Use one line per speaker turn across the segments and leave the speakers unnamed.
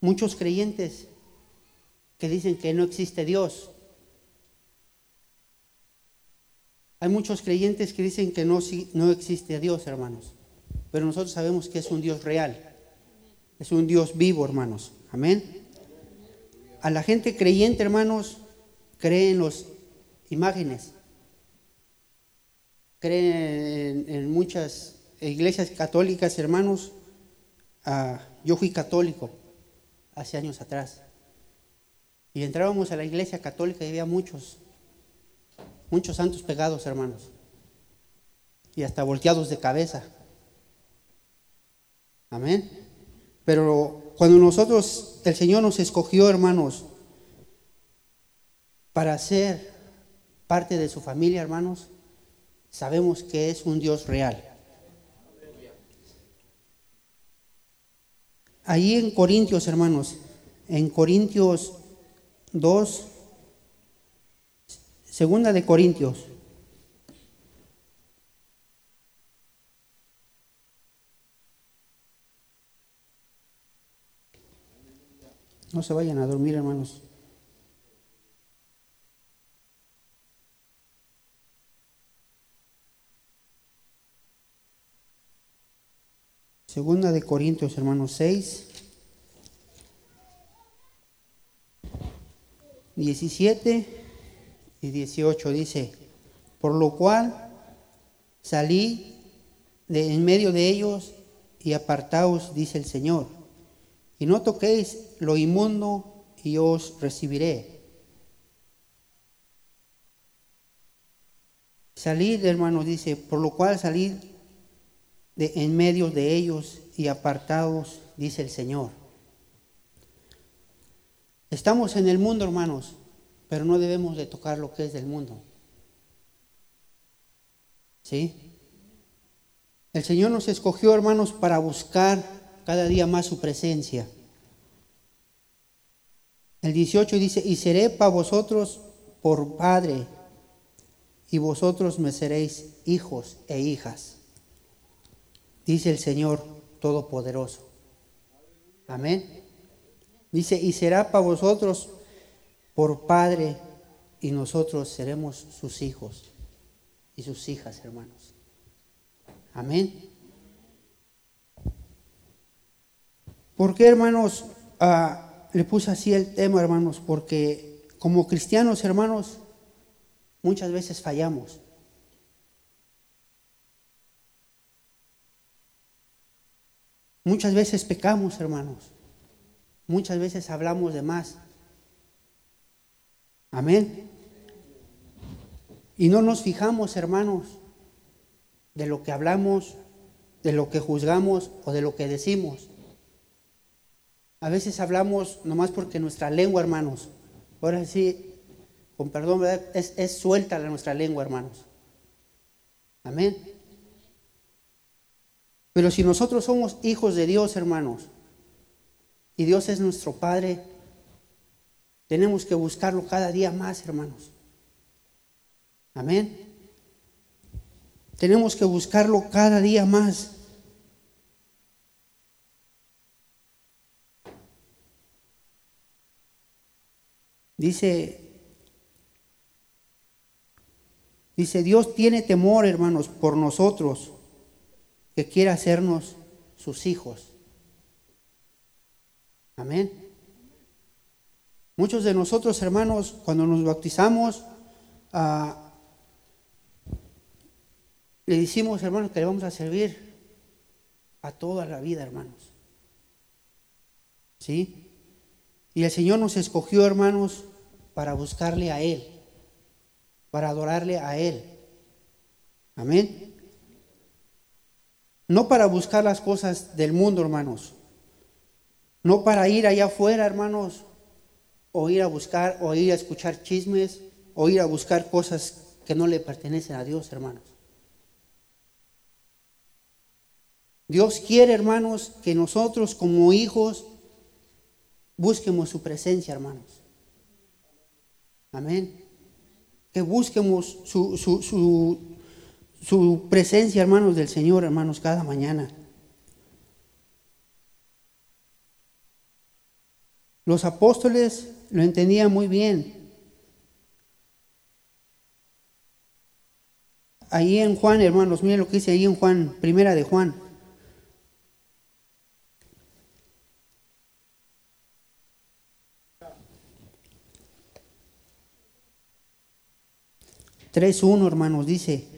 muchos creyentes que dicen que no existe Dios. Hay muchos creyentes que dicen que no, no existe Dios, hermanos. Pero nosotros sabemos que es un Dios real. Es un Dios vivo, hermanos. Amén. A la gente creyente, hermanos, cree en las imágenes. Cree en, muchas iglesias católicas, hermanos. Ah, yo fui católico hace años atrás. Y entrábamos a la iglesia católica y había muchos, muchos santos pegados, hermanos. Y hasta volteados de cabeza. Amén. Pero cuando nosotros, el Señor nos escogió, hermanos, para ser parte de su familia, hermanos, sabemos que es un Dios real. Ahí en Corintios, hermanos, en Corintios 2, segunda de Corintios. No se vayan a dormir, hermanos. Segunda de Corintios, hermanos 6. 17 y 18 dice, por lo cual salí de en medio de ellos y apartaos, dice el Señor, y no toquéis lo inmundo y os recibiré. Salid, hermanos, dice, por lo cual salid en medio de ellos y apartaos, dice el Señor. Estamos en el mundo, hermanos, pero no debemos de tocar lo que es del mundo. ¿Sí? El Señor nos escogió, hermanos, para buscar cada día más su presencia. El 18 dice, y seré para vosotros por Padre, y vosotros me seréis hijos e hijas, dice el Señor Todopoderoso. Amén. Dice, y será para vosotros por Padre, y nosotros seremos sus hijos y sus hijas, hermanos. Amén. ¿Por qué, hermanos, ah, le puse así el tema, hermanos? Porque como cristianos, hermanos, muchas veces fallamos. Muchas veces pecamos, hermanos. Muchas veces hablamos de más. Amén. Y no nos fijamos, hermanos, de lo que hablamos, de lo que juzgamos o de lo que decimos. A veces hablamos nomás porque nuestra lengua, hermanos, ahora sí, con perdón, Es, es suelta nuestra lengua, hermanos. Amén. Pero si nosotros somos hijos de Dios, hermanos, y Dios es nuestro Padre, tenemos que buscarlo cada día más, hermanos. Amén. Tenemos que buscarlo cada día más. Dice, dice, Dios tiene temor, hermanos, por nosotros, que quiere hacernos sus hijos. Amén. Muchos de nosotros, hermanos, cuando nos bautizamos, ah, le decimos, hermanos, que le vamos a servir a toda la vida, hermanos. ¿Sí? Y el Señor nos escogió, hermanos, para buscarle a Él, para adorarle a Él. Amén. No para buscar las cosas del mundo, hermanos, no para ir allá afuera, hermanos, o ir a buscar, o ir a escuchar chismes, o ir a buscar cosas que no le pertenecen a Dios, hermanos. Dios quiere, hermanos, que nosotros como hijos busquemos su presencia, hermanos. Amén. Que busquemos su, su, su presencia, hermanos, del Señor, hermanos, cada mañana. Los apóstoles lo entendían muy bien. Ahí en Juan, hermanos, miren lo que dice ahí en Juan, primera de Juan. Tres uno, hermanos, dice.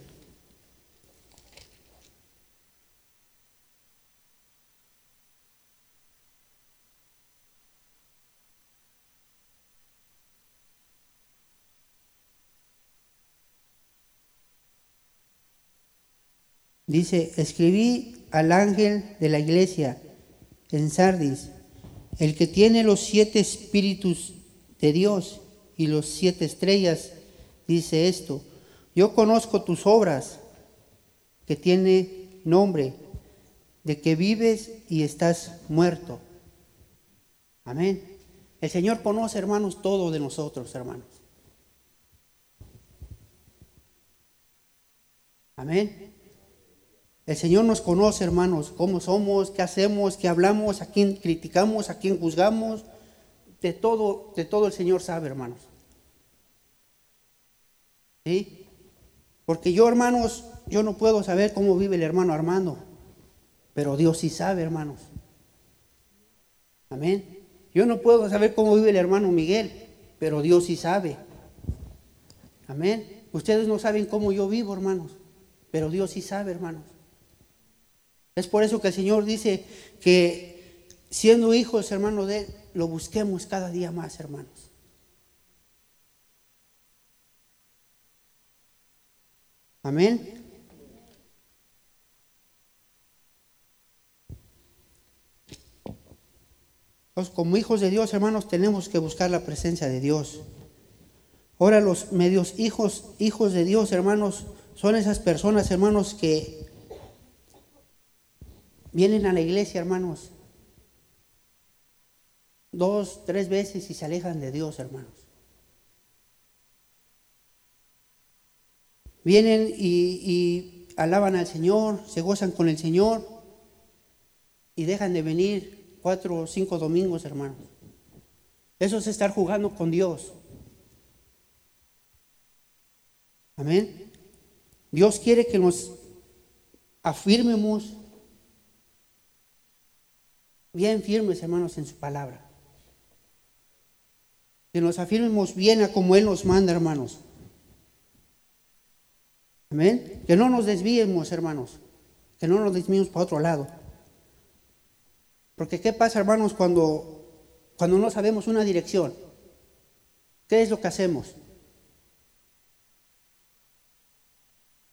Dice, escribí al ángel de la iglesia en Sardis, el que tiene los siete espíritus de Dios y los siete estrellas, dice esto, yo conozco tus obras, que tiene nombre, de que vives y estás muerto. Amén. El Señor conoce, hermanos, todo de nosotros, hermanos. Amén. El Señor nos conoce, hermanos, cómo somos, qué hacemos, qué hablamos, a quién criticamos, a quién juzgamos. De todo, de todo el Señor sabe, hermanos. ¿Sí? Porque yo, hermanos, yo no puedo saber cómo vive el hermano Armando, pero Dios sí sabe, hermanos. Amén. Yo no puedo saber cómo vive el hermano Miguel, pero Dios sí sabe. Amén. Ustedes no saben cómo yo vivo, hermanos, pero Dios sí sabe, hermanos. Es por eso que el Señor dice que siendo hijos, hermanos de Él, lo busquemos cada día más, hermanos. Amén. Como hijos de Dios, hermanos, tenemos que buscar la presencia de Dios. Ahora los medios hijos, hijos de Dios, hermanos, son esas personas, hermanos, que Vienen a la iglesia, hermanos, dos, tres veces y se alejan de Dios, hermanos. Vienen y, alaban al Señor, se gozan con el Señor y dejan de venir cuatro o cinco domingos, hermanos. Eso es estar jugando con Dios. Amén. Dios quiere que nos afirmemos bien firmes, hermanos, en su palabra. Que nos afirmemos bien a como Él nos manda, hermanos. Amén. Que no nos desviemos, hermanos. Que no nos desviemos para otro lado. Porque ¿qué pasa, hermanos, cuando, cuando no sabemos una dirección? ¿Qué es lo que hacemos?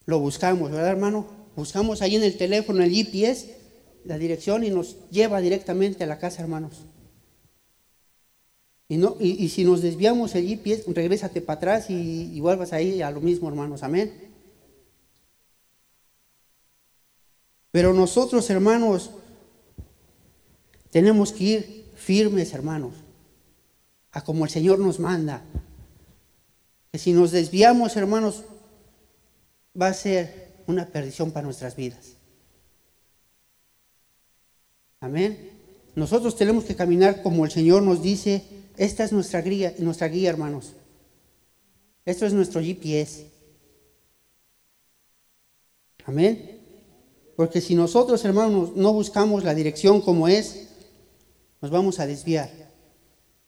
Lo buscamos, ¿verdad, hermano? Buscamos ahí en el teléfono el GPS la dirección y nos lleva directamente a la casa, hermanos. Y, no, y, si nos desviamos GPS, regrésate para atrás y vuelvas ahí a lo mismo, hermanos. Amén. Pero nosotros, hermanos, tenemos que ir firmes, hermanos, a como el Señor nos manda. Que si nos desviamos, hermanos, va a ser una perdición para nuestras vidas. Amén. Nosotros tenemos que caminar como el Señor nos dice. Esta es nuestra guía, nuestra guía, hermanos. Esto es nuestro GPS. Amén. Porque si nosotros, hermanos, no buscamos la dirección como es, nos vamos a desviar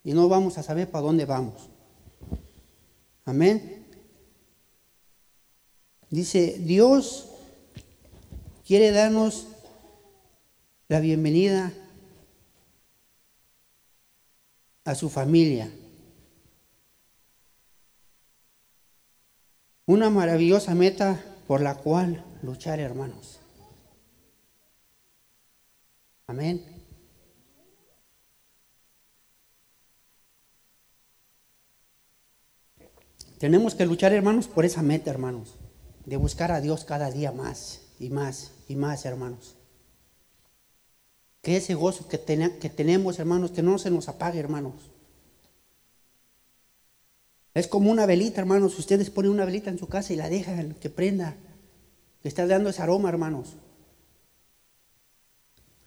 y no vamos a saber para dónde vamos. Amén. Dice, Dios quiere darnos la bienvenida a su familia. Una maravillosa meta por la cual luchar, hermanos. Amén. Tenemos que luchar, hermanos, por esa meta, hermanos, de buscar a Dios cada día más y más y más, hermanos. Que ese gozo que, que tenemos, hermanos, que no se nos apague, hermanos. Es como una velita, hermanos. Ustedes ponen una velita en su casa y la dejan que prenda, le está dando ese aroma, hermanos.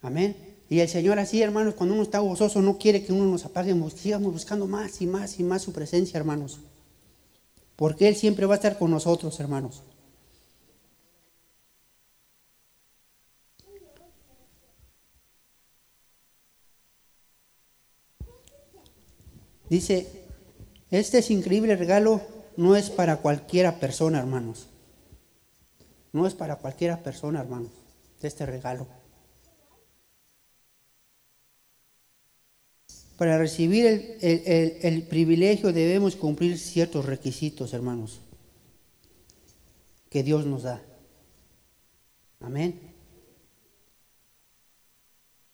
Amén. Y el Señor así, hermanos, cuando uno está gozoso, no quiere que uno nos apague, sigamos buscando más y más y más su presencia, hermanos. Porque Él siempre va a estar con nosotros, hermanos. Dice, este es increíble regalo no es para cualquiera persona, hermanos. No es para cualquiera persona, hermanos, este regalo. Para recibir el, privilegio debemos cumplir ciertos requisitos, hermanos, que Dios nos da. Amén.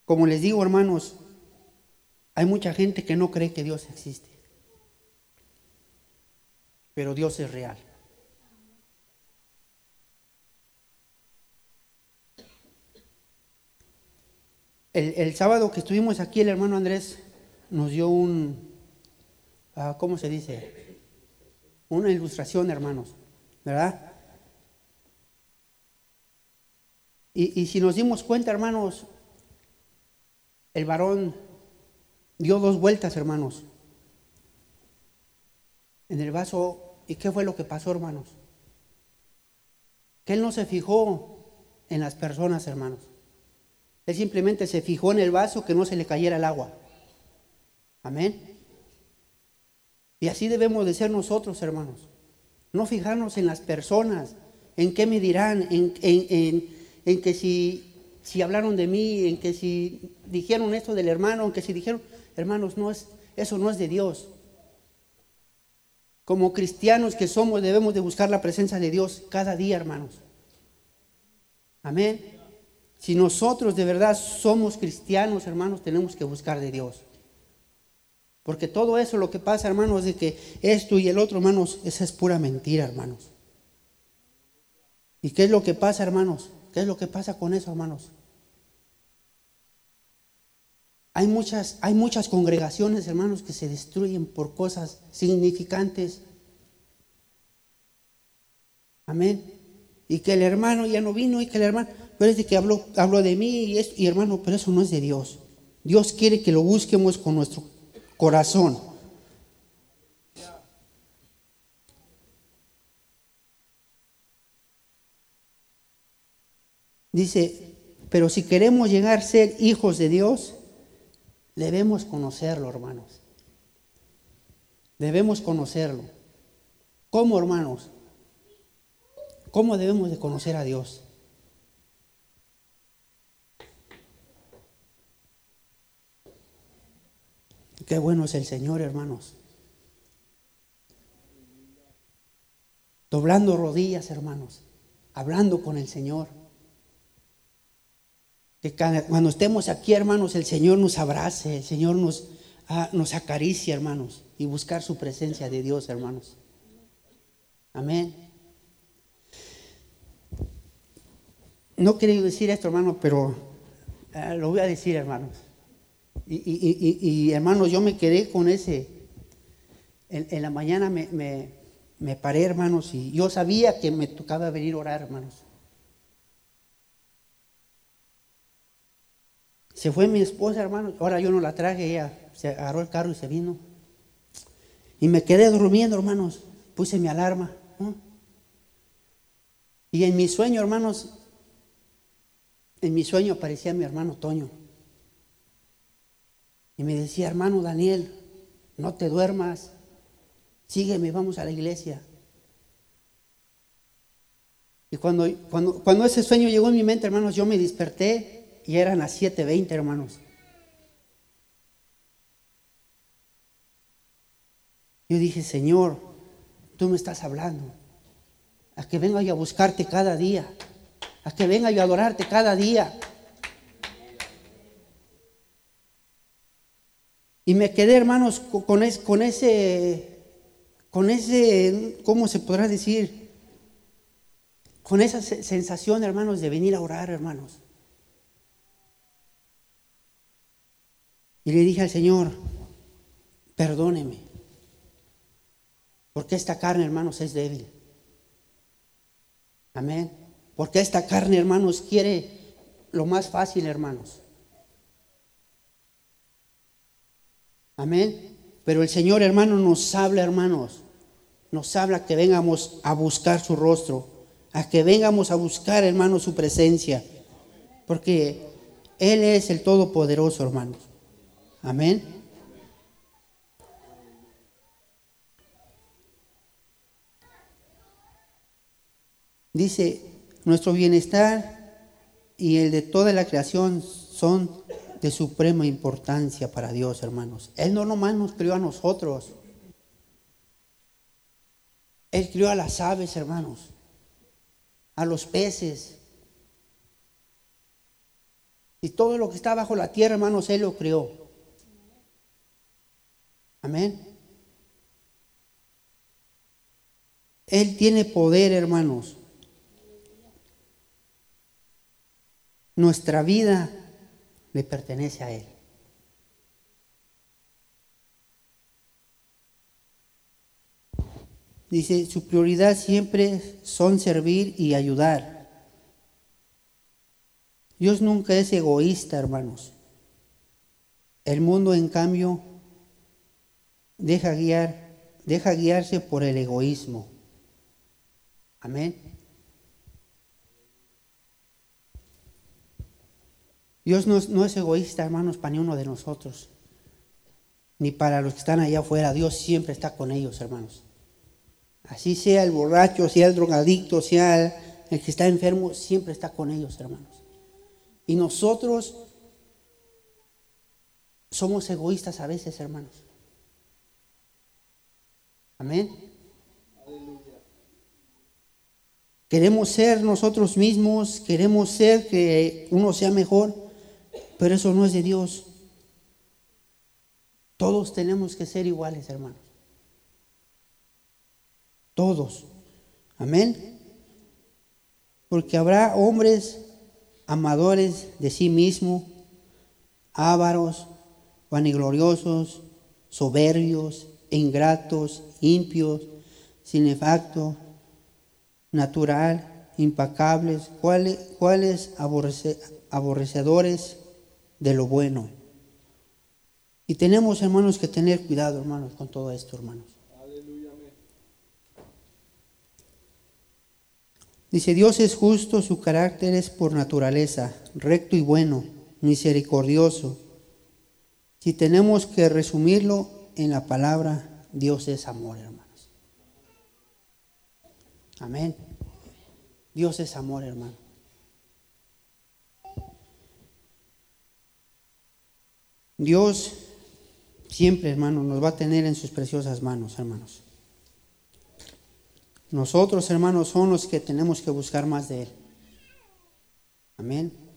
Como les digo, hermanos, hay mucha gente que no cree que Dios existe, pero Dios es real. El, sábado que estuvimos aquí, el hermano Andrés nos dio un, ah, ¿cómo se dice? Una ilustración, hermanos, ¿verdad? Y, y si nos dimos cuenta, hermanos, el varón dio dos vueltas, hermanos, en el vaso. ¿Y qué fue lo que pasó, hermanos? Que él no se fijó en las personas, hermanos. Él simplemente se fijó en el vaso que no se le cayera el agua. Amén. Y así debemos de ser nosotros, hermanos. No fijarnos en las personas, en qué me dirán, en, en, que si, si, hablaron de mí, en que si dijeron esto del hermano, en que si dijeron, hermanos, no es, eso no es de Dios. Como cristianos que somos, debemos de buscar la presencia de Dios cada día, hermanos. Amén. Si nosotros de verdad somos cristianos, hermanos, tenemos que buscar de Dios. Porque todo eso lo que pasa, hermanos, de que esto y el otro, hermanos, esa es pura mentira, hermanos. ¿Y qué es lo que pasa, hermanos? ¿Qué es lo que pasa con eso, hermanos? Hay muchas, hay muchas congregaciones, hermanos, que se destruyen por cosas significantes. Amén. Y que el hermano ya no vino y que el hermano, pero es de que habló, habló de mí y, y hermano, pero eso no es de Dios. Dios quiere que lo busquemos con nuestro corazón. Dice, pero si queremos llegar a ser hijos de Dios, debemos conocerlo, hermanos. Debemos conocerlo. ¿Cómo, hermanos? ¿Cómo debemos de conocer a Dios? Qué bueno es el Señor, hermanos. Doblando rodillas, hermanos. Hablando con el Señor. Que cuando estemos aquí, hermanos, el Señor nos abrace, el Señor nos, ah, nos acaricia, hermanos. Y buscar su presencia de Dios, hermanos. Amén. No quería decir esto, hermano, pero ah, lo voy a decir, hermanos. Y, hermanos, yo me quedé con ese. En, la mañana me, paré, hermanos, y yo sabía que me tocaba venir a orar, hermanos. Se fue mi esposa, hermanos. Ahora yo no la traje, ella se agarró el carro y se vino. Y me quedé durmiendo, hermanos. Puse mi alarma. Y en mi sueño, hermanos, en mi sueño aparecía mi hermano Toño. Y me decía, hermano Daniel, no te duermas, sígueme, vamos a la iglesia. Y cuando, cuando, cuando ese sueño llegó en mi mente, hermanos, yo me desperté y eran las 7.20, hermanos. Yo dije, Señor, tú me estás hablando. A que venga yo a buscarte cada día. A que venga yo a adorarte cada día. Y me quedé, hermanos, con, con ese, con ese, ¿cómo se podrá decir? Con esa sensación, hermanos, de venir a orar, hermanos. Y le dije al Señor, perdóneme, porque esta carne, hermanos, es débil. Amén. Porque esta carne, hermanos, quiere lo más fácil, hermanos. Amén. Pero el Señor, hermano, nos habla, hermanos. Nos habla que vengamos a buscar su rostro, a que vengamos a buscar, hermano, su presencia. Porque Él es el Todopoderoso, hermanos. Amén. Dice, nuestro bienestar y el de toda la creación son de suprema importancia para Dios, hermanos. Él no nomás nos crió a nosotros. Él crió a las aves, hermanos, a los peces. Y todo lo que está bajo la tierra, hermanos, Él lo crió. Amén. Él tiene poder, hermanos. Nuestra vida le pertenece a Él. Dice, su prioridad siempre son servir y ayudar. Dios nunca es egoísta, hermanos. El mundo, en cambio, deja guiar, deja guiarse por el egoísmo. Amén. Dios no es, egoísta, hermanos, para ni uno de nosotros, ni para los que están allá afuera. Dios siempre está con ellos, hermanos. Así sea el borracho, sea el drogadicto, sea el que está enfermo, siempre está con ellos, hermanos. Y nosotros somos egoístas a veces, hermanos. Amén. Queremos ser nosotros mismos, queremos ser que uno sea mejor, pero eso no es de Dios. Todos tenemos que ser iguales, hermanos. Todos. Amén. Porque habrá hombres amadores de sí mismo, ávaros, vanigloriosos, soberbios, ingratos, impios, sinefactos, natural, impacables, cuáles, cuales aborrecedores de lo bueno. Y tenemos, hermanos, que tener cuidado, hermanos, con todo esto, hermanos. Dice, Dios es justo, su carácter es por naturaleza, recto y bueno, misericordioso. Si tenemos que resumirlo en la palabra, Dios es amor, hermanos. Amén. Dios es amor, hermano. Dios siempre, hermano, nos va a tener en sus preciosas manos, hermanos. Nosotros, hermanos, somos los que tenemos que buscar más de Él. Amén.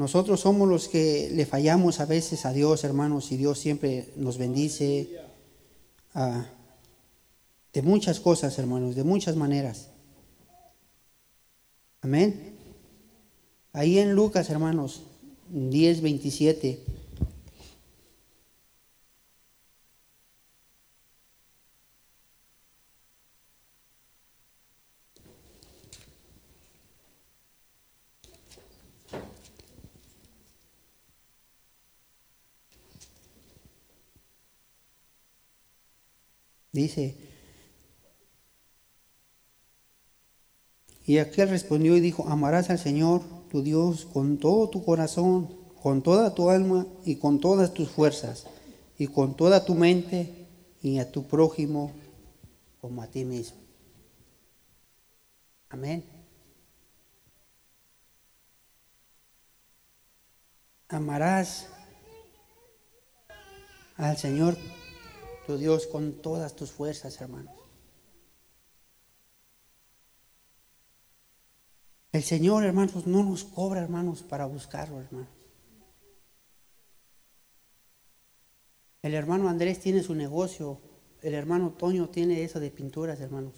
Nosotros somos los que le fallamos a veces a Dios, hermanos, y Dios siempre nos bendice ah, de muchas cosas, hermanos, de muchas maneras. Amén. Ahí en Lucas, hermanos, 10, 27. Dice, y aquel respondió y dijo, amarás al Señor tu Dios con todo tu corazón, con toda tu alma y con todas tus fuerzas, y con toda tu mente y a tu prójimo como a ti mismo. Amén. Amarás al Señor Dios con todas tus fuerzas, hermanos. El Señor, hermanos, no nos cobra, hermanos, para buscarlo, hermanos. El hermano Andrés tiene su negocio, el hermano Toño tiene eso de pinturas, hermanos.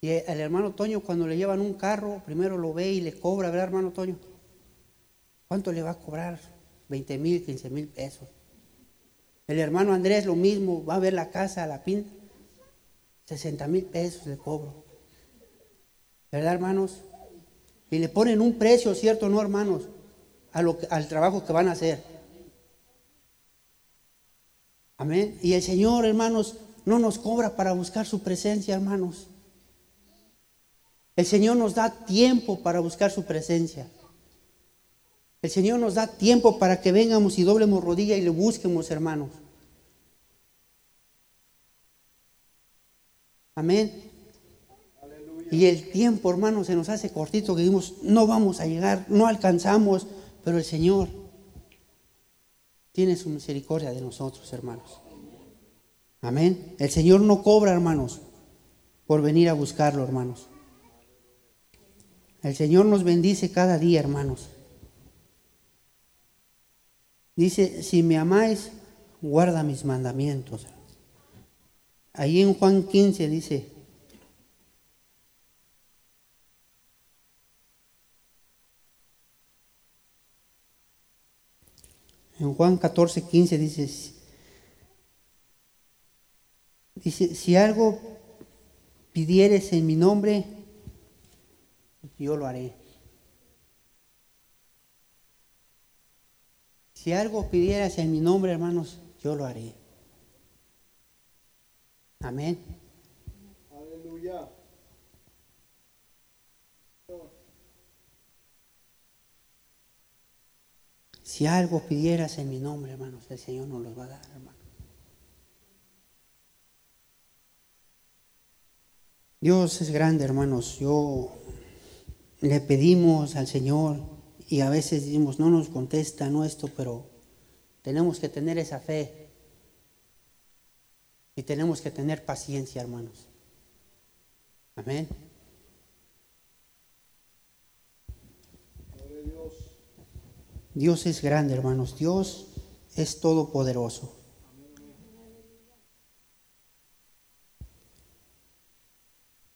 Y el hermano Toño cuando le llevan un carro, primero lo ve y le cobra, ¿verdad, hermano Toño? ¿Cuánto le va a cobrar? 20 mil, 15 mil pesos. El hermano Andrés lo mismo, va a ver la casa, la pinta. 60 mil pesos le cobro. ¿Verdad, hermanos? Y le ponen un precio, ¿cierto no, hermanos? A lo al trabajo que van a hacer. Amén. Y el Señor, hermanos, no nos cobra para buscar su presencia, hermanos. El Señor nos da tiempo para buscar su presencia. El Señor nos da tiempo para que vengamos y doblemos rodilla y le busquemos, hermanos. Amén. Y el tiempo, hermanos, se nos hace cortito que dijimos, no vamos a llegar, no alcanzamos, pero el Señor tiene su misericordia de nosotros, hermanos. Amén. El Señor no cobra, hermanos, por venir a buscarlo, hermanos. El Señor nos bendice cada día, hermanos. Dice, si me amáis, guarda mis mandamientos. Ahí en Juan 15 dice, en Juan 14, 15 dice, dice, si algo pidieres en mi nombre, yo lo haré. Si algo pidieras en mi nombre, hermanos, yo lo haré. Amén. Aleluya. Si algo pidieras en mi nombre, hermanos, el Señor nos los va a dar, hermanos. Dios es grande, hermanos. Yo le pedimos al Señor y a veces decimos, no nos contesta, no esto, pero tenemos que tener esa fe y tenemos que tener paciencia, hermanos. Amén. Dios es grande, hermanos. Dios es todopoderoso.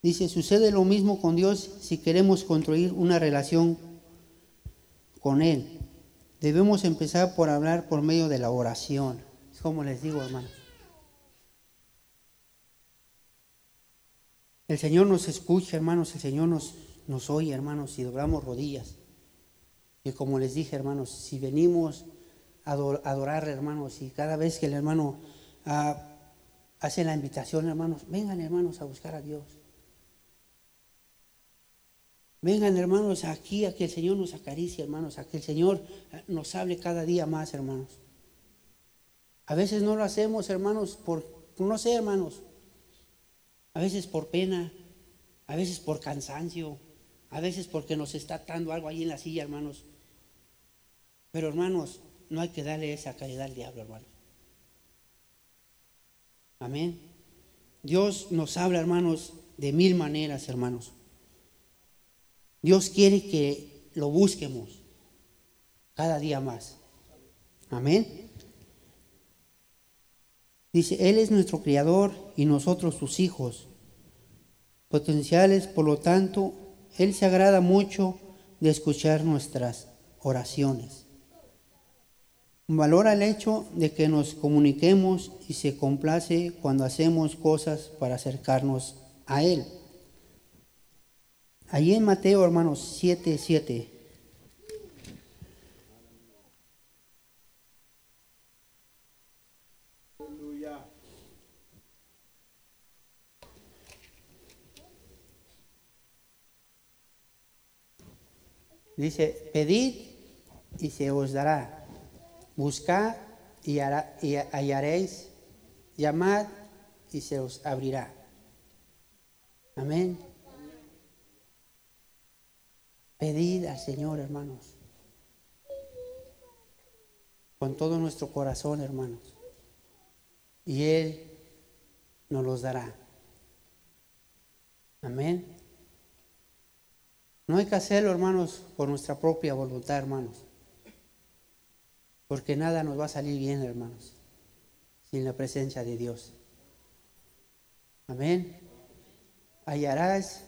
Dice, sucede lo mismo con Dios si queremos construir una relación con Él. Debemos empezar por hablar por medio de la oración. Es como les digo, hermanos. El Señor nos escucha, hermanos, el Señor nos, nos oye, hermanos, si doblamos rodillas. Y como les dije, hermanos, si venimos a adorarle, hermanos, y cada vez que el hermano ah, hace la invitación, hermanos, vengan, hermanos, a buscar a Dios. Vengan, hermanos, aquí a que el Señor nos acaricie, hermanos, a que el Señor ah, nos hable cada día más, hermanos. A veces no lo hacemos, hermanos, por, no sé, hermanos, a veces por pena, a veces por cansancio, a veces porque nos está atando algo ahí en la silla, hermanos. Pero hermanos, no hay que darle esa calidad al diablo, hermanos. Amén. Dios nos habla, hermanos, de mil maneras, hermanos. Dios quiere que lo busquemos cada día más. Amén. Dice, Él es nuestro Criador y nosotros sus hijos potenciales, por lo tanto, Él se agrada mucho de escuchar nuestras oraciones. Valora el hecho de que nos comuniquemos y se complace cuando hacemos cosas para acercarnos a Él. Allí en Mateo, hermanos, 7, 7. Dice, pedid y se os dará. Buscad y, hallaréis. Llamad y se os abrirá. Amén. Pedid al Señor, hermanos. Con todo nuestro corazón, hermanos. Y Él nos los dará. Amén. No hay que hacerlo, hermanos, por nuestra propia voluntad, hermanos. Porque nada nos va a salir bien, hermanos, sin la presencia de Dios. Amén. Hallarás,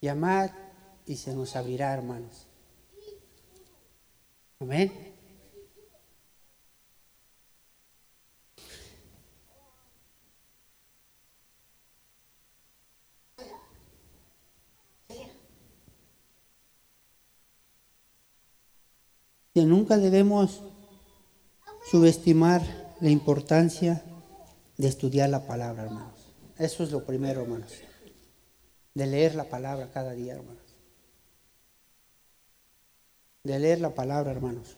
llamad y se nos abrirá, hermanos. Amén. que nunca debemos subestimar la importancia de estudiar la palabra, hermanos. Eso es lo primero, hermanos. De leer la palabra cada día, hermanos. De leer la palabra, hermanos.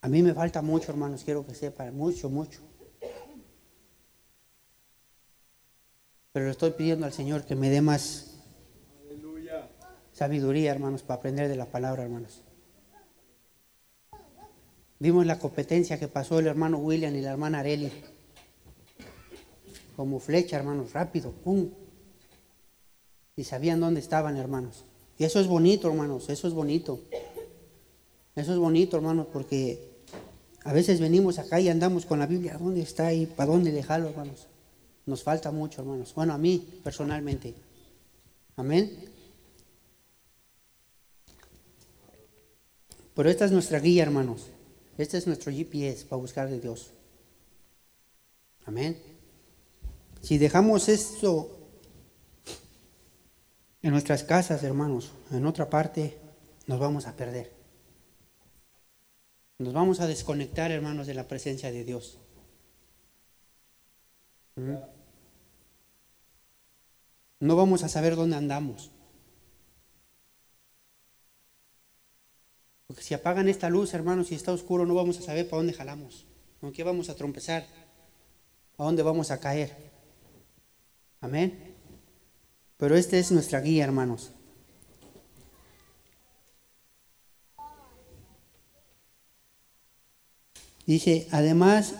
A mí me falta mucho, hermanos, quiero que sepan, mucho, mucho. Pero le estoy pidiendo al Señor que me dé más sabiduría, hermanos, para aprender de la palabra, hermanos. Vimos la competencia que pasó el hermano William y la hermana Areli. Como flecha, hermanos, rápido, pum. Y sabían dónde estaban, hermanos. Y eso es bonito, hermanos, eso es bonito. Eso es bonito, hermanos, porque a veces venimos acá y andamos con la Biblia, ¿dónde está y para dónde dejarlo, hermanos? Nos falta mucho, hermanos. Bueno, a mí personalmente. Amén. Pero esta es nuestra guía, hermanos. Este es nuestro GPS para buscar de Dios. Amén. Si dejamos esto en nuestras casas, hermanos, en otra parte, nos vamos a perder. Nos vamos a desconectar, hermanos, de la presencia de Dios. ¿Mm? No vamos a saber dónde andamos. Porque si apagan esta luz, hermanos, y está oscuro, no vamos a saber para dónde jalamos. ¿Con qué vamos a trompezar? ¿A dónde vamos a caer? Amén. Pero esta es nuestra guía, hermanos. Dice, además,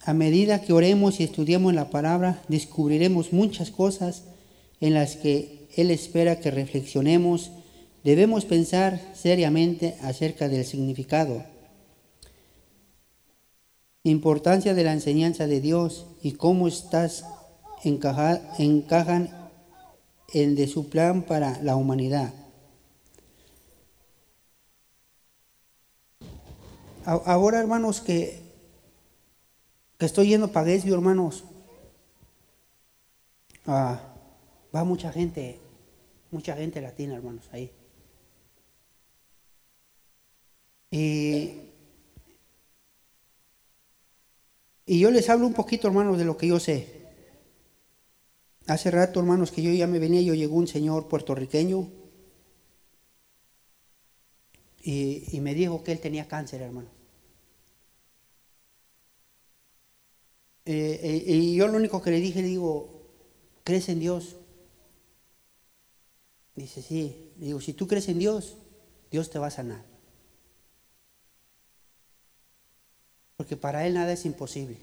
a medida que oremos y estudiemos la palabra, descubriremos muchas cosas en las que Él espera que reflexionemos Debemos pensar seriamente acerca del significado, importancia de la enseñanza de Dios y cómo estas encajan en de su plan para la humanidad. Ahora, hermanos, que, que estoy yendo para Gesvio, hermanos, ah, va mucha gente, mucha gente latina, hermanos, ahí. Y, yo les hablo un poquito, hermanos, de lo que yo sé. Hace rato, hermanos, que yo ya me venía, yo llegó un señor puertorriqueño y, me dijo que él tenía cáncer, hermano. Eh, eh, y yo lo único que le dije, le digo, ¿crees en Dios? Dice, sí. Le digo, si tú crees en Dios, Dios te va a sanar. porque para Él nada es imposible.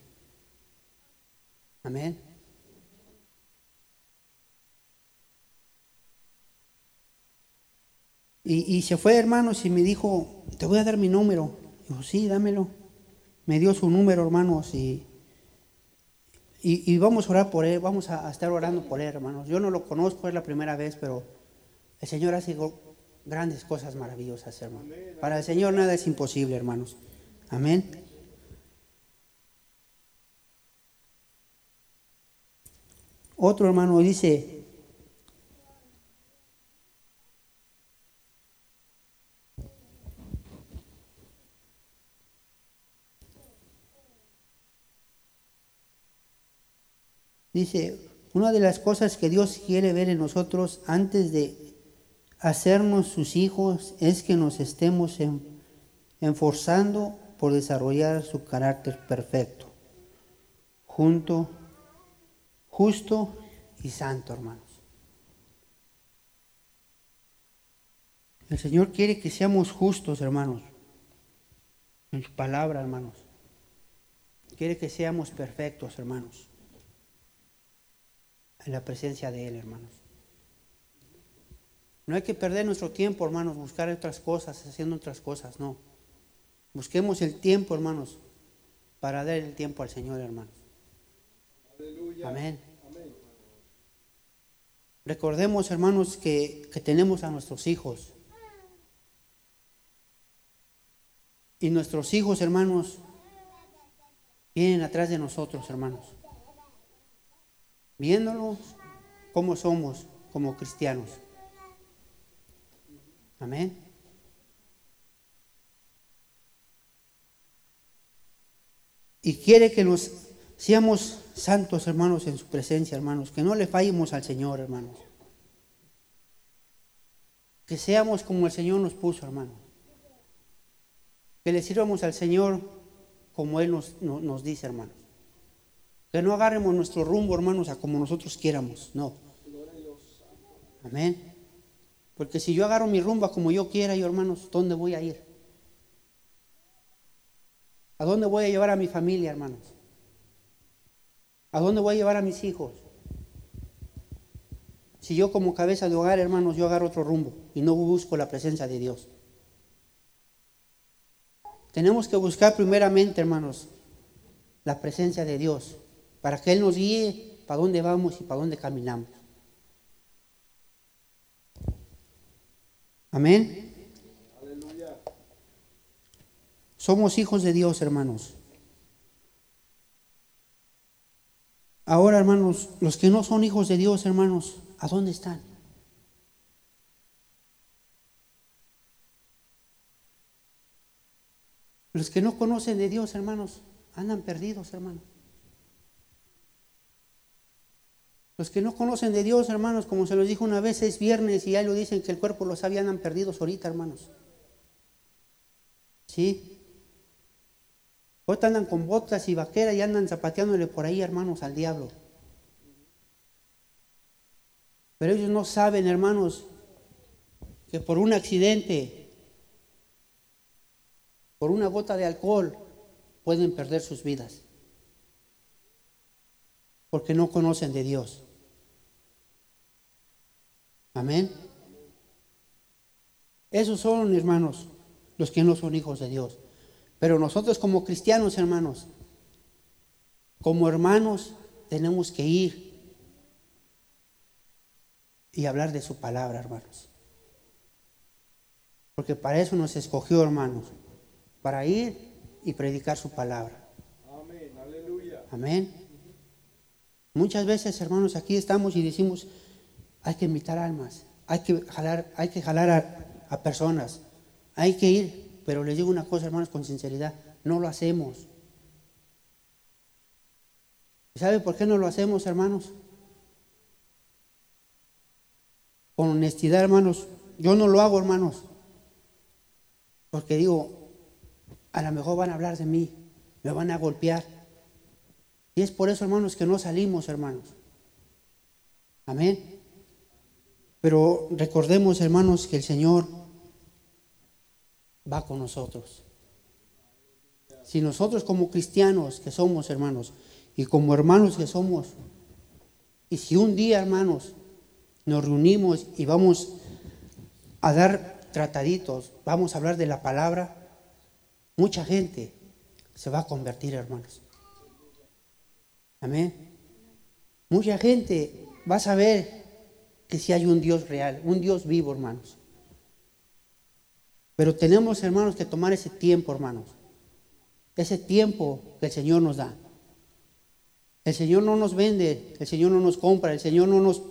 Amén. Y, se fue, hermanos, y me dijo, te voy a dar mi número. Dijo, sí, dámelo. Me dio su número, hermanos, y, y, vamos a orar por él, vamos a, estar orando por él, hermanos. Yo no lo conozco, es la primera vez, pero el Señor hace grandes cosas maravillosas, hermanos. Para el Señor nada es imposible, hermanos. Amén. Otro hermano dice, dice, una de las cosas que Dios quiere ver en nosotros antes de hacernos sus hijos es que nos estemos enforzando por desarrollar su carácter perfecto, junto justo y santo, hermanos. El Señor quiere que seamos justos, hermanos, en su palabra, hermanos. Quiere que seamos perfectos, hermanos, en la presencia de Él, hermanos. No hay que perder nuestro tiempo, hermanos, buscar otras cosas, haciendo otras cosas, no. Busquemos el tiempo, hermanos, para dar el tiempo al Señor, hermanos. Amén. Recordemos, hermanos, que, tenemos a nuestros hijos. Y nuestros hijos, hermanos, vienen atrás de nosotros, hermanos. Viéndonos cómo somos como cristianos. Amén. Y quiere que nos seamos santos, hermanos, en su presencia, hermanos. Que no le fallemos al Señor, hermanos. Que seamos como el Señor nos puso, hermanos. Que le sirvamos al Señor como Él nos, nos dice, hermanos. Que no agarremos nuestro rumbo, hermanos, a como nosotros quieramos. No. Amén. Porque si yo agarro mi rumbo a como yo quiera, yo, hermanos, ¿dónde voy a ir? ¿A dónde voy a llevar a mi familia, hermanos? ¿A dónde voy a llevar a mis hijos? Si yo como cabeza de hogar, hermanos, yo agarro otro rumbo y no busco la presencia de Dios. Tenemos que buscar primeramente, hermanos, la presencia de Dios para que Él nos guíe para dónde vamos y para dónde caminamos. Amén. Somos hijos de Dios, hermanos. Ahora, hermanos, los que no son hijos de Dios, hermanos, ¿a dónde están? Los que no conocen de Dios, hermanos, andan perdidos, hermanos. Los que no conocen de Dios, hermanos, como se los dijo una vez, es viernes y ya lo dicen que el cuerpo los había, andan perdidos ahorita, hermanos. ¿Sí? Ahorita andan con botas y vaqueras y andan zapateándole por ahí, hermanos, al diablo. Pero ellos no saben, hermanos, que por un accidente, por una gota de alcohol, pueden perder sus vidas. Porque no conocen de Dios. Amén. Esos son, hermanos, los que no son hijos de Dios. Pero nosotros como cristianos, hermanos, como hermanos, tenemos que ir y hablar de su palabra, hermanos. Porque para eso nos escogió, hermanos, para ir y predicar su palabra. Amén, aleluya. Amén. Muchas veces, hermanos, aquí estamos y decimos, hay que invitar almas, hay que jalar, hay que jalar a, personas, hay que ir, pero les digo una cosa, hermanos, con sinceridad, no lo hacemos. ¿Sabe por qué no lo hacemos, hermanos? Con honestidad, hermanos. Yo no lo hago, hermanos. Porque digo, a lo mejor van a hablar de mí, me van a golpear. Y es por eso, hermanos, que no salimos, hermanos. Amén. Pero recordemos, hermanos, que el Señor va con nosotros. Si nosotros como cristianos que somos, hermanos, y como hermanos que somos, y si un día, hermanos, nos reunimos y vamos a dar trataditos, vamos a hablar de la palabra, mucha gente se va a convertir, hermanos. Amén. Mucha gente va a saber que si hay un Dios real, un Dios vivo, hermanos. Pero tenemos, hermanos, que tomar ese tiempo, hermanos. Ese tiempo que el Señor nos da. El Señor no nos vende, el Señor no nos compra, el Señor no nos,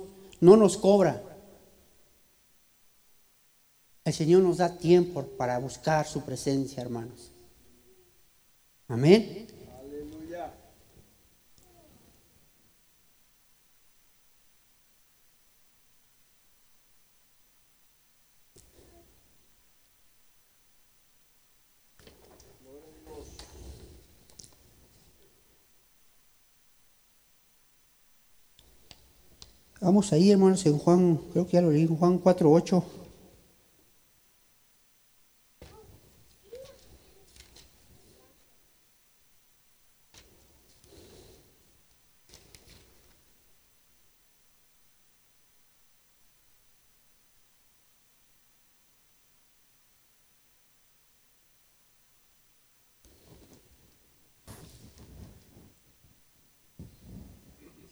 no nos cobra. El Señor nos da tiempo para buscar su presencia, hermanos. Amén. Vamos ahí, hermanos, en Juan, creo que ya lo leí, Juan 4, 8.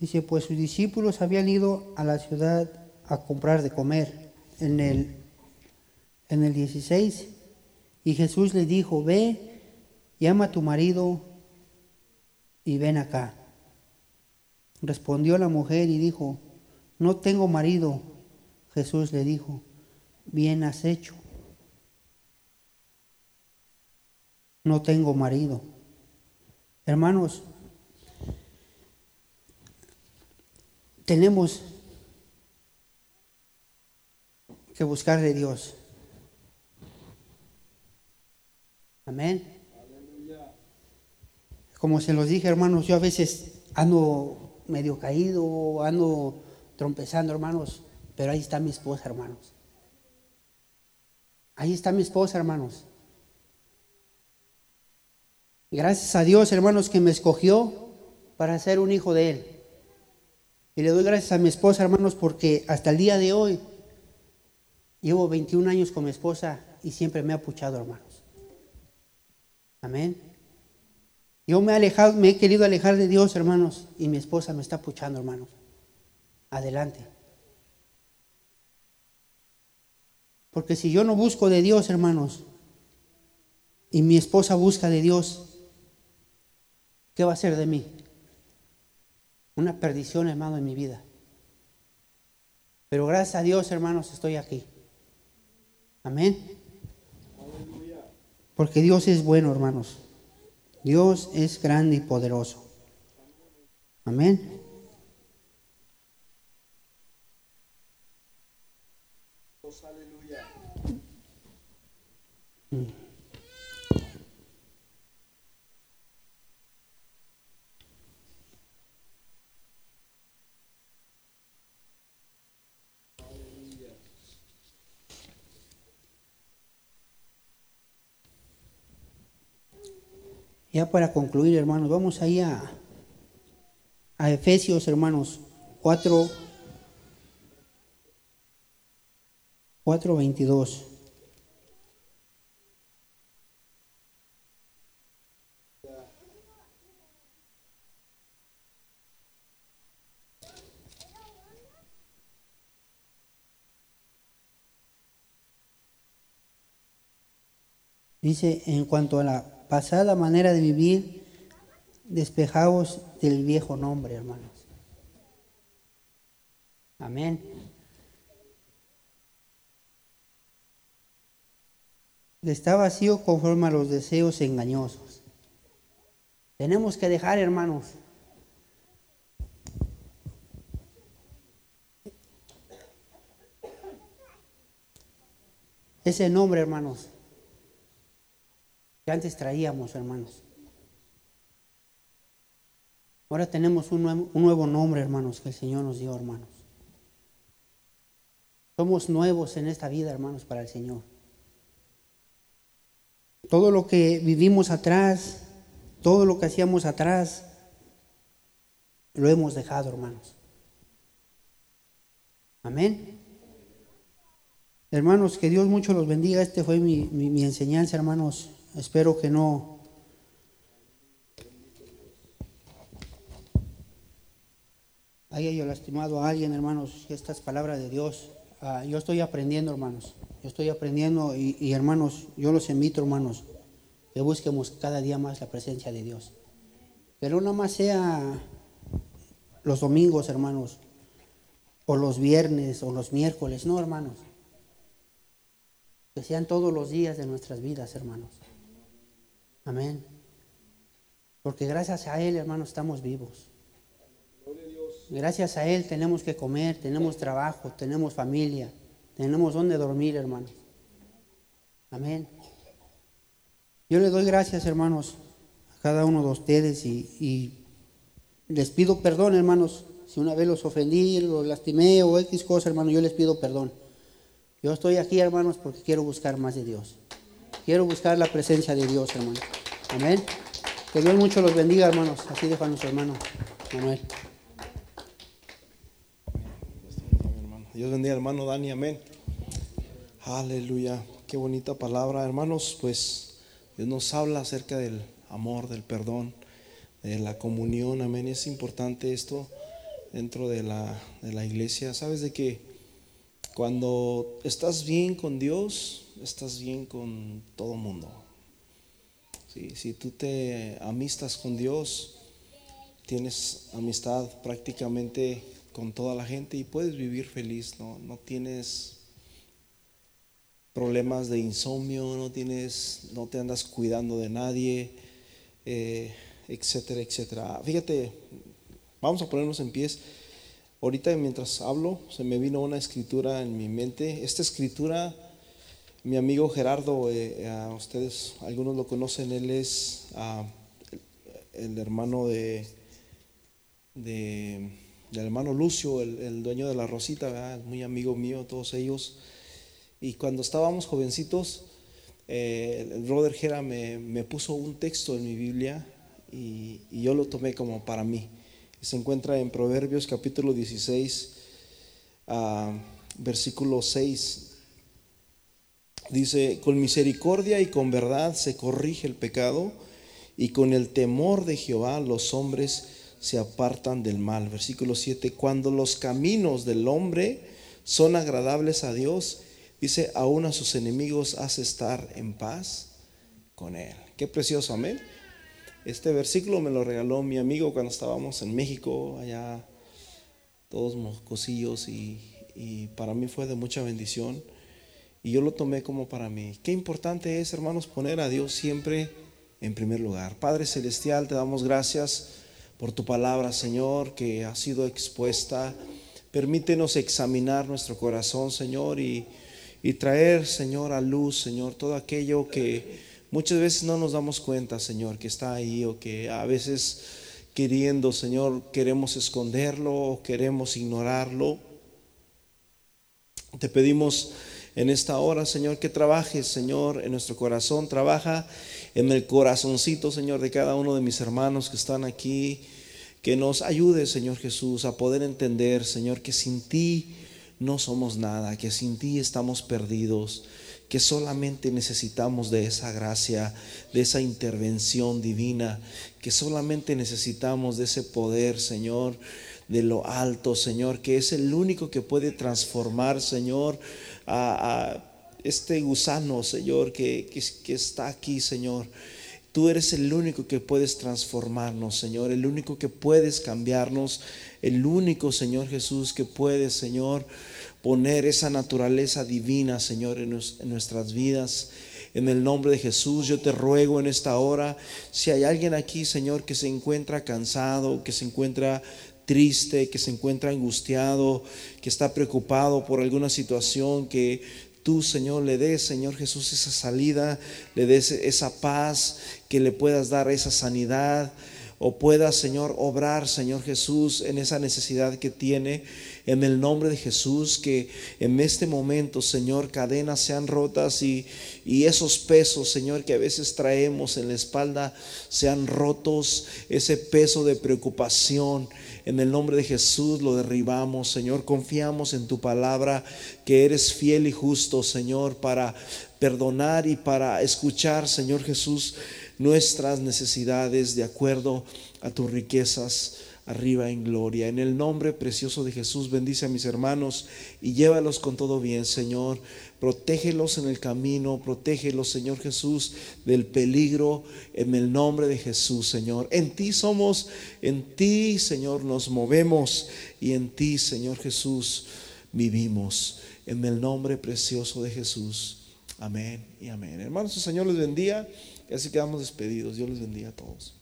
Dice, pues sus discípulos habían ido a la ciudad a comprar de comer. En el, en el 16, y Jesús le dijo, ve, llama a tu marido y ven acá. Respondió la mujer y dijo, no tengo marido. Jesús le dijo, bien has hecho. No tengo marido, Hermanos, tenemos que buscar de Dios. Amén. Como se los dije, hermanos, yo a veces ando medio caído, ando trompezando, hermanos, pero ahí está mi esposa, hermanos. Ahí está mi esposa, hermanos. Gracias a Dios, hermanos, que me escogió para ser un hijo de Él. Y le doy gracias a mi esposa, hermanos, porque hasta el día de hoy llevo 21 años con mi esposa y siempre me ha puchado, hermanos. Amén. Yo me he alejado, me he querido alejar de Dios, hermanos, y mi esposa me está puchando, hermanos. Adelante. Porque si yo no busco de Dios, hermanos, y mi esposa busca de Dios, ¿qué va a ser de mí? Una perdición, hermano, en mi vida. Pero gracias a Dios, hermanos, estoy aquí. Amén. Porque Dios es bueno, hermanos. Dios es grande y poderoso. Amén. Aleluya. Mm. Ya para concluir, hermanos, vamos ahí a, a Efesios, hermanos, 4, 4, 22. Dice, en cuanto a la pasada manera de vivir, despejados del viejo nombre, hermanos. Amén. Está vacío conforme a los deseos engañosos. Tenemos que dejar, hermanos. Ese nombre, hermanos, que antes traíamos, hermanos. Ahora tenemos un nuevo, un nuevo, nombre, hermanos, que el Señor nos dio, hermanos. Somos nuevos en esta vida, hermanos, para el Señor. Todo lo que vivimos atrás, todo lo que hacíamos atrás, lo hemos dejado, hermanos. Amén. Hermanos, que Dios mucho los bendiga. Este fue mi, mi enseñanza, hermanos. Espero que no haya yo lastimado a alguien, hermanos, esta es palabra de Dios. Ah, yo estoy aprendiendo, hermanos. Yo estoy aprendiendo y, hermanos, yo los invito, hermanos, que busquemos cada día más la presencia de Dios. Pero no más sea los domingos, hermanos, o los viernes, o los miércoles, no, hermanos. Que sean todos los días de nuestras vidas, hermanos. Amén. Porque gracias a Él, hermanos, estamos vivos. Gracias a Él tenemos que comer, tenemos trabajo, tenemos familia, tenemos donde dormir, hermanos. Amén. Yo le doy gracias, hermanos, a cada uno de ustedes y, les pido perdón, hermanos, si una vez los ofendí, los lastimé o X cosa, hermano, yo les pido perdón. Yo estoy aquí, hermanos, porque quiero buscar más de Dios. Quiero buscar la presencia de Dios, hermano. Amén. Que Dios mucho los bendiga, hermanos. Así deja nuestro hermano Manuel.
Dios bendiga, hermano Dani. Amén. Aleluya. Qué bonita palabra, hermanos. Pues Dios nos habla acerca del amor, del perdón, de la comunión. Amén. Es importante esto dentro de la, de la iglesia. Sabes de que cuando estás bien con Dios, estás bien con todo mundo. si tú te amistas con Dios, tienes amistad prácticamente con toda la gente y puedes vivir feliz, ¿no? No tienes problemas de insomnio, no tienes, no te andas cuidando de nadie. Eh, etcétera, etcétera. Fíjate, vamos a ponernos en pies. Ahorita mientras hablo, se me vino una escritura en mi mente. Esta escritura, mi amigo Gerardo, eh, a ustedes, algunos lo conocen, él es ah, el, hermano de, de, del hermano Lucio, el, dueño de la Rosita, muy amigo mío, todos ellos. Y cuando estábamos jovencitos, eh, el brother Gera me, me, puso un texto en mi Biblia y, y yo lo tomé como para mí se encuentra en Proverbios capítulo 16, ah, versículo 6. Dice, con misericordia y con verdad se corrige el pecado y con el temor de Jehová los hombres se apartan del mal. Versículo 7, cuando los caminos del hombre son agradables a Dios, dice, aún a sus enemigos hace estar en paz con él. Qué precioso, amén. Este versículo me lo regaló mi amigo cuando estábamos en México, allá todos mocosillos y, y para mí fue de mucha bendición y yo lo tomé como para mí. Qué importante es, hermanos, poner a Dios siempre en primer lugar. Padre Celestial, te damos gracias por tu palabra, Señor, que ha sido expuesta. Permítenos examinar nuestro corazón, Señor, y, y traer, Señor, a luz, Señor, todo aquello que Muchas veces no nos damos cuenta, Señor, que está ahí o que a veces queriendo, Señor, queremos esconderlo o queremos ignorarlo. Te pedimos en esta hora, Señor, que trabajes, Señor, en nuestro corazón. Trabaja en el corazoncito, Señor, de cada uno de mis hermanos que están aquí. Que nos ayude, Señor Jesús, a poder entender, Señor, que sin ti no somos nada, que sin ti estamos perdidos que solamente necesitamos de esa gracia, de esa intervención divina, que solamente necesitamos de ese poder, Señor, de lo alto, Señor, que es el único que puede transformar, Señor, a, este gusano, Señor, que, que está aquí, Señor. Tú eres el único que puedes transformarnos, Señor, el único que puedes cambiarnos, el único, Señor Jesús, que puedes, Señor, poner esa naturaleza divina, Señor, en, nuestras vidas. En el nombre de Jesús, yo te ruego en esta hora, si hay alguien aquí, Señor, que se encuentra cansado, que se encuentra triste, que se encuentra angustiado, que está preocupado por alguna situación, que tú, Señor, le des, Señor Jesús, esa salida, le des esa paz, que le puedas dar esa sanidad, o puedas, Señor, obrar, Señor Jesús, en esa necesidad que tiene en el nombre de Jesús, que en este momento, Señor, cadenas sean rotas y, y esos pesos, Señor, que a veces traemos en la espalda, sean rotos, ese peso de preocupación. En el nombre de Jesús lo derribamos, Señor. Confiamos en tu palabra, que eres fiel y justo, Señor, para perdonar y para escuchar, Señor Jesús, nuestras necesidades de acuerdo a tus riquezas arriba en gloria. En el nombre precioso de Jesús, bendice a mis hermanos y llévalos con todo bien, Señor. Protégelos en el camino, protégelos, Señor Jesús, del peligro en el nombre de Jesús, Señor. En ti somos, en ti, Señor, nos movemos y en ti, Señor Jesús, vivimos. En el nombre precioso de Jesús. Amén y amén. Hermanos, el Señor les bendiga y así quedamos despedidos. Dios les bendiga a todos.